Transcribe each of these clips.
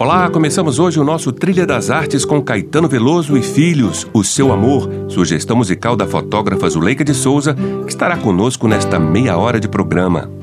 Olá, começamos hoje o nosso Trilha das Artes com Caetano Veloso e Filhos, O Seu Amor, sugestão musical da fotógrafa Zuleika de Souza, que estará conosco nesta meia hora de programa.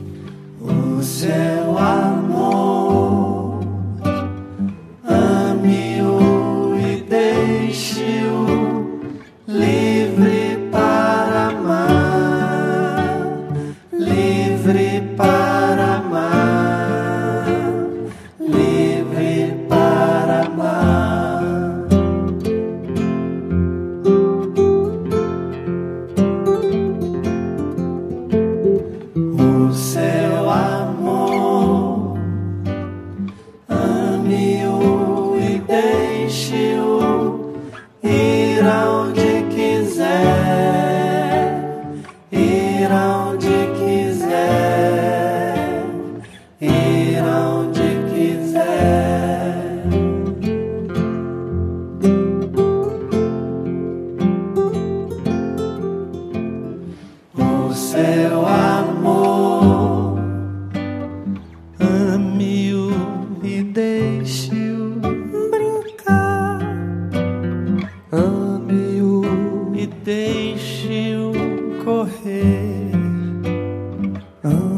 Oh.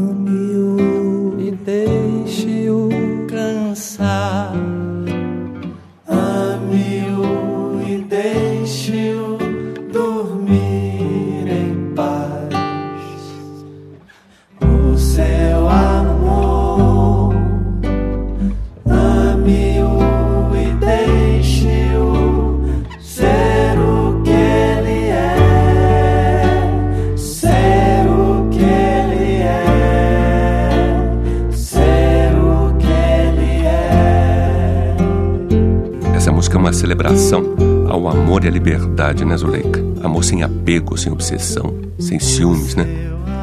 Liberdade, né, Zuleika? Amor sem apego, sem obsessão, sem ciúmes, né?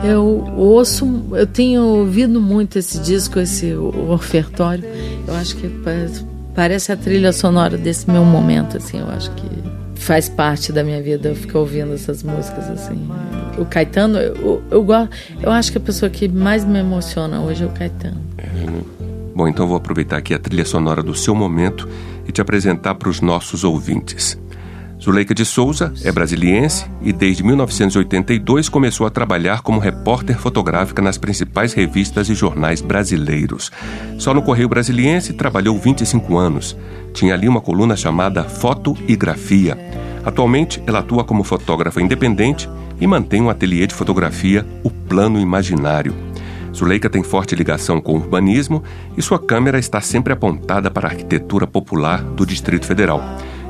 Eu ouço, eu tenho ouvido muito esse disco, esse ofertório. Eu acho que parece, a trilha sonora desse meu momento, assim. Eu acho que faz parte da minha vida. Eu fico ouvindo essas músicas, assim. O Caetano, eu, eu, eu, eu acho que a pessoa que mais me emociona hoje é o Caetano. É, né? Bom, então vou aproveitar aqui a trilha sonora do seu momento e te apresentar para os nossos ouvintes. Zuleika de Souza é brasiliense e desde 1982 começou a trabalhar como repórter fotográfica nas principais revistas e jornais brasileiros. Só no Correio Brasiliense trabalhou 25 anos. Tinha ali uma coluna chamada Foto e Grafia. Atualmente, ela atua como fotógrafa independente e mantém um ateliê de fotografia, O Plano Imaginário. Zuleika tem forte ligação com o urbanismo e sua câmera está sempre apontada para a arquitetura popular do Distrito Federal.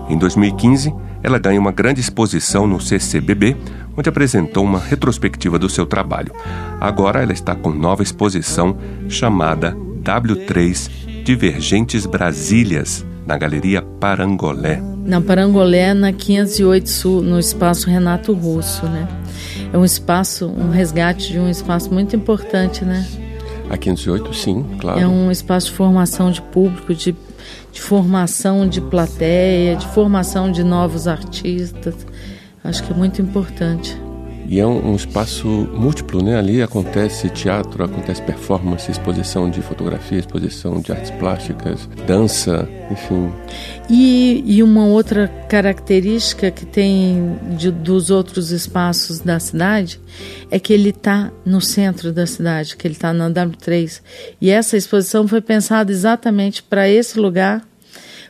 Em 2015, ela ganha uma grande exposição no CCBB, onde apresentou uma retrospectiva do seu trabalho. Agora ela está com nova exposição chamada W3 Divergentes Brasílias, na Galeria Parangolé. Na Parangolé, na 508 Sul, no espaço Renato Russo, né? É um espaço, um resgate de um espaço muito importante, né? A 508, sim, claro. É um espaço de formação de público, de de formação de plateia, de formação de novos artistas. Acho que é muito importante. E é um, um, espaço múltiplo, né? Ali acontece teatro, acontece performance, exposição de fotografia, exposição de artes plásticas, dança, enfim. E, e uma outra característica que tem de, dos outros espaços da cidade é que ele está no centro da cidade, que ele está na W3. E essa exposição foi pensada exatamente para esse lugar.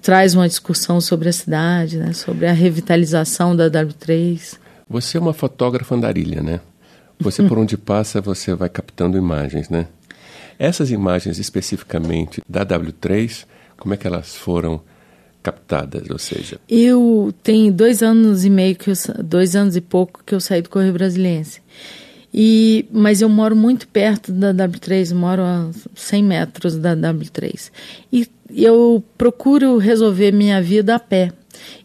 Traz uma discussão sobre a cidade, né? sobre a revitalização da W3. Você é uma fotógrafa andarilha, né? Você por onde passa, você vai captando imagens, né? Essas imagens especificamente da W3, como é que elas foram captadas, ou seja? Eu tenho dois anos e meio que eu, dois anos e pouco que eu saí do Correio Brasiliense. E, mas eu moro muito perto da W3, moro a 100 metros da W3. E eu procuro resolver minha vida a pé.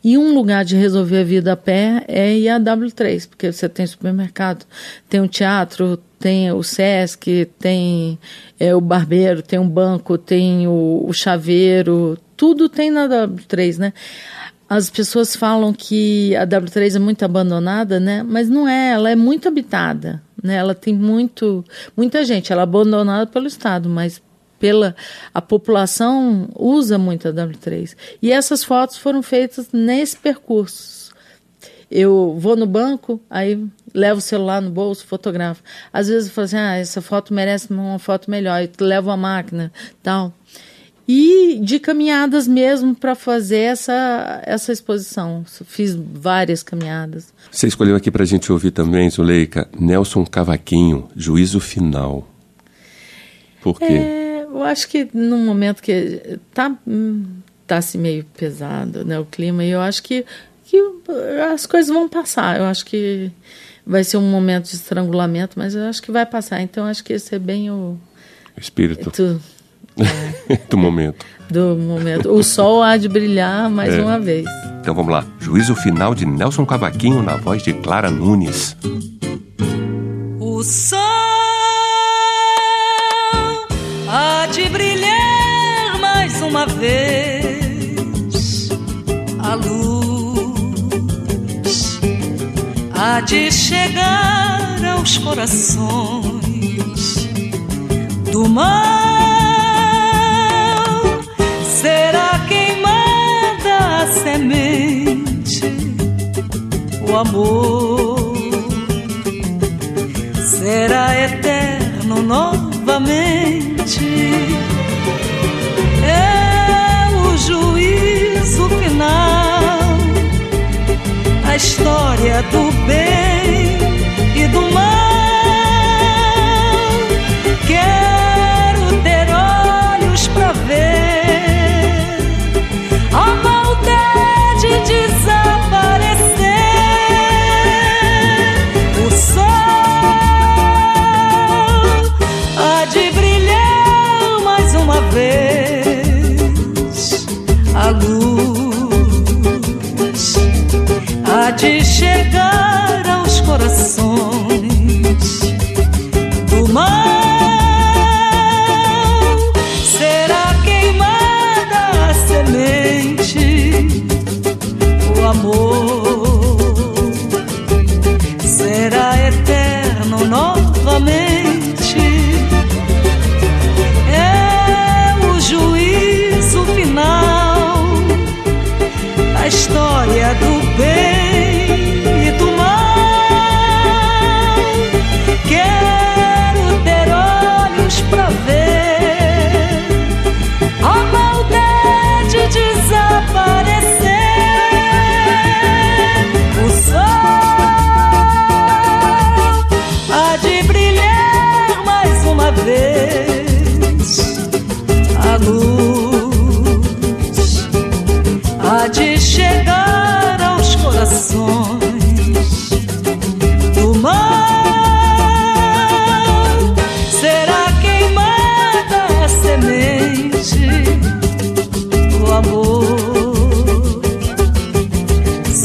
E um lugar de resolver a vida a pé é ir a W3, porque você tem supermercado, tem um teatro, tem o Sesc, tem é, o barbeiro, tem um banco, tem o, o chaveiro, tudo tem na W3, né? As pessoas falam que a W3 é muito abandonada, né? Mas não é, ela é muito habitada, né? Ela tem muito, muita gente, ela é abandonada pelo Estado, mas pela a população usa muito a W3. E essas fotos foram feitas nesse percurso. Eu vou no banco, aí levo o celular no bolso, fotografo. Às vezes eu falo assim, ah, essa foto merece uma foto melhor, e levo a máquina, tal. E de caminhadas mesmo para fazer essa, essa exposição. Fiz várias caminhadas. Você escolheu aqui para a gente ouvir também, Zuleika, Nelson Cavaquinho, Juízo Final. Por quê? É eu acho que num momento que tá tá assim meio pesado, né, o clima, e eu acho que que as coisas vão passar. Eu acho que vai ser um momento de estrangulamento, mas eu acho que vai passar. Então acho que esse é bem o espírito tu, é, do momento. Do momento. O sol há de brilhar mais é. uma vez. Então vamos lá. Juízo final de Nelson Cavaquinho na voz de Clara Nunes. O sol uma vez a luz há de chegar aos corações do mal. Será queimada a semente o amor? Será eterno novamente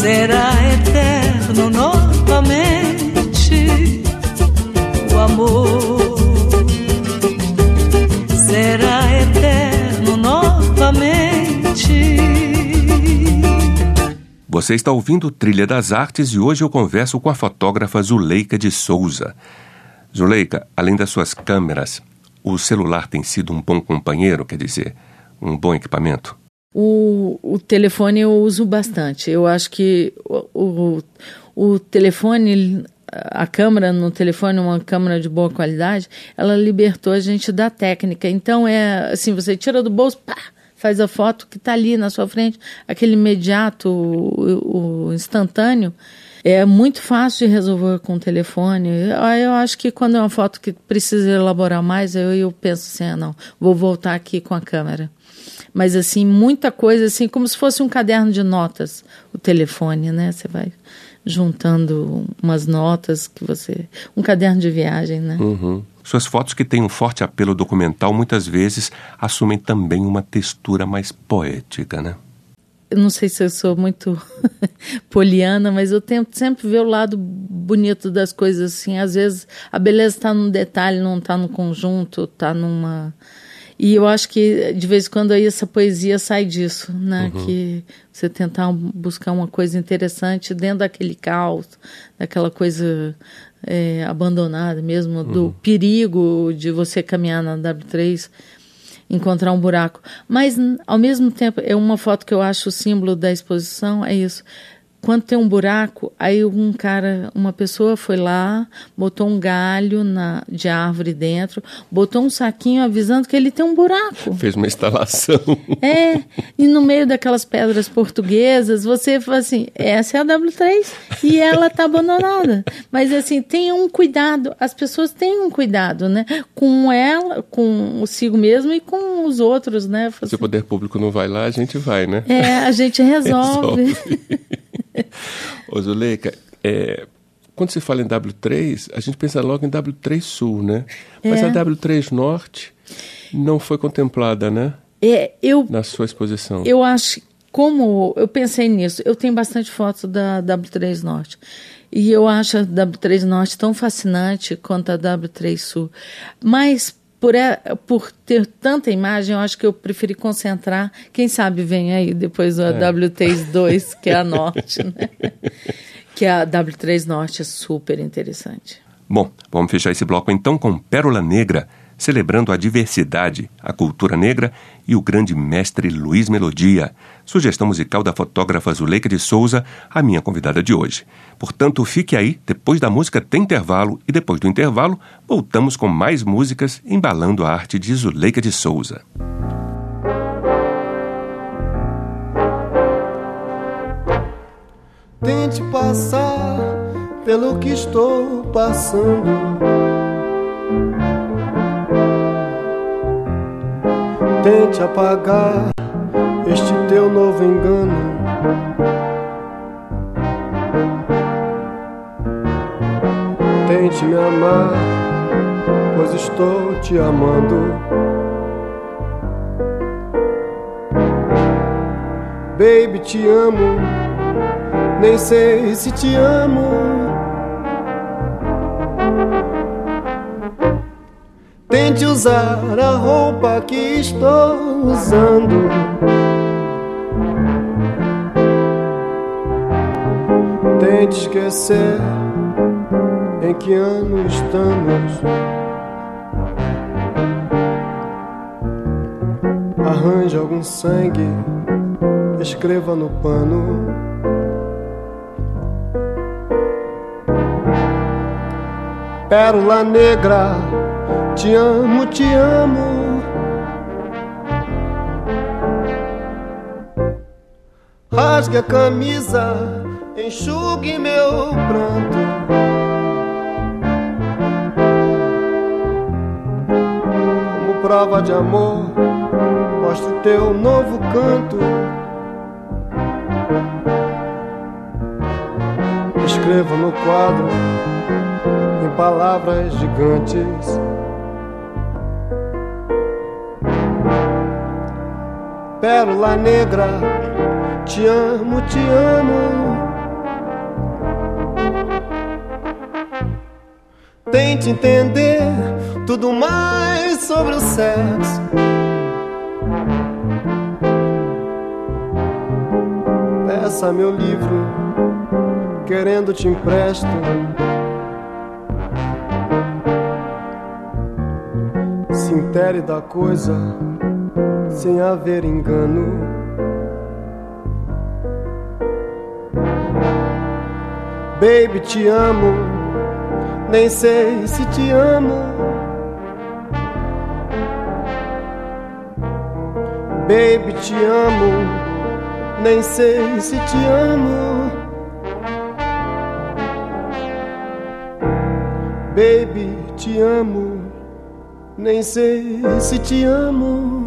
será eterno novamente o amor será eterno novamente. Você está ouvindo Trilha das Artes e hoje eu converso com a fotógrafa Zuleika de Souza. Zuleika, além das suas câmeras, o celular tem sido um bom companheiro, quer dizer, um bom equipamento? O, o telefone eu uso bastante. Eu acho que o, o, o telefone, a câmera no telefone, uma câmera de boa qualidade, ela libertou a gente da técnica. Então é assim, você tira do bolso, pá, faz a foto que está ali na sua frente, aquele imediato, o, o instantâneo. É muito fácil de resolver com o telefone. Eu, acho que quando é uma foto que precisa elaborar mais, eu, eu penso assim, ah, não, vou voltar aqui com a câmera. Mas assim, muita coisa assim, como se fosse um caderno de notas, o telefone, né? Você vai juntando umas notas que você, um caderno de viagem, né? Uhum. Suas fotos que têm um forte apelo documental muitas vezes assumem também uma textura mais poética, né? eu não sei se eu sou muito poliana, mas eu tento sempre ver o lado bonito das coisas assim. Às vezes a beleza está num detalhe, não está no conjunto, está numa. E eu acho que de vez em quando aí essa poesia sai disso, né? Uhum. Que você tentar buscar uma coisa interessante dentro daquele caos, daquela coisa é, abandonada mesmo, uhum. do perigo de você caminhar na W3 encontrar um buraco. Mas, ao mesmo tempo, é uma foto que eu acho o símbolo da exposição, é isso quando tem um buraco, aí um cara, uma pessoa foi lá, botou um galho na, de árvore dentro, botou um saquinho avisando que ele tem um buraco. Fez uma instalação. É, e no meio daquelas pedras portuguesas, você fala assim, essa é a W3 e ela está abandonada. Mas assim, tenha um cuidado, as pessoas têm um cuidado, né? Com ela, com o sigo mesmo e com os outros, né? Se o poder público não vai lá, a gente vai, né? É, a gente resolve. resolve. Ô Zuleika, é, quando se fala em W3, a gente pensa logo em W3 Sul, né? Mas é. a W3 Norte não foi contemplada, né? É, eu, Na sua exposição. Eu acho, como eu pensei nisso, eu tenho bastante fotos da W3 Norte. E eu acho a W3 Norte tão fascinante quanto a W3 Sul. Mas por, é, por ter tanta imagem, eu acho que eu preferi concentrar. Quem sabe vem aí depois a é. W32, que é a Norte, né? que a W3 Norte é super interessante. Bom, vamos fechar esse bloco então com Pérola Negra celebrando a diversidade, a cultura negra e o grande mestre Luiz Melodia. Sugestão musical da fotógrafa Zuleika de Souza, a minha convidada de hoje. Portanto, fique aí, depois da música tem intervalo e depois do intervalo voltamos com mais músicas embalando a arte de Zuleika de Souza. Tente passar pelo que estou passando Tente apagar este teu novo engano. Tente me amar, pois estou te amando. Baby, te amo, nem sei se te amo. Tente usar a roupa que estou usando. Tente esquecer em que ano estamos. Arranje algum sangue, escreva no pano. Pérola negra te amo, te amo. Rasgue a camisa, enxugue meu pranto. Como prova de amor, mostre teu novo canto. Escreva no quadro em palavras gigantes. Pérola negra, te amo, te amo. Tente entender tudo mais sobre o sexo. Peça meu livro, querendo te empresto. Se intere da coisa sem haver engano. Baby, te amo, nem sei se te amo. Baby, te amo, nem sei se te amo. Baby, te amo, nem sei se te amo.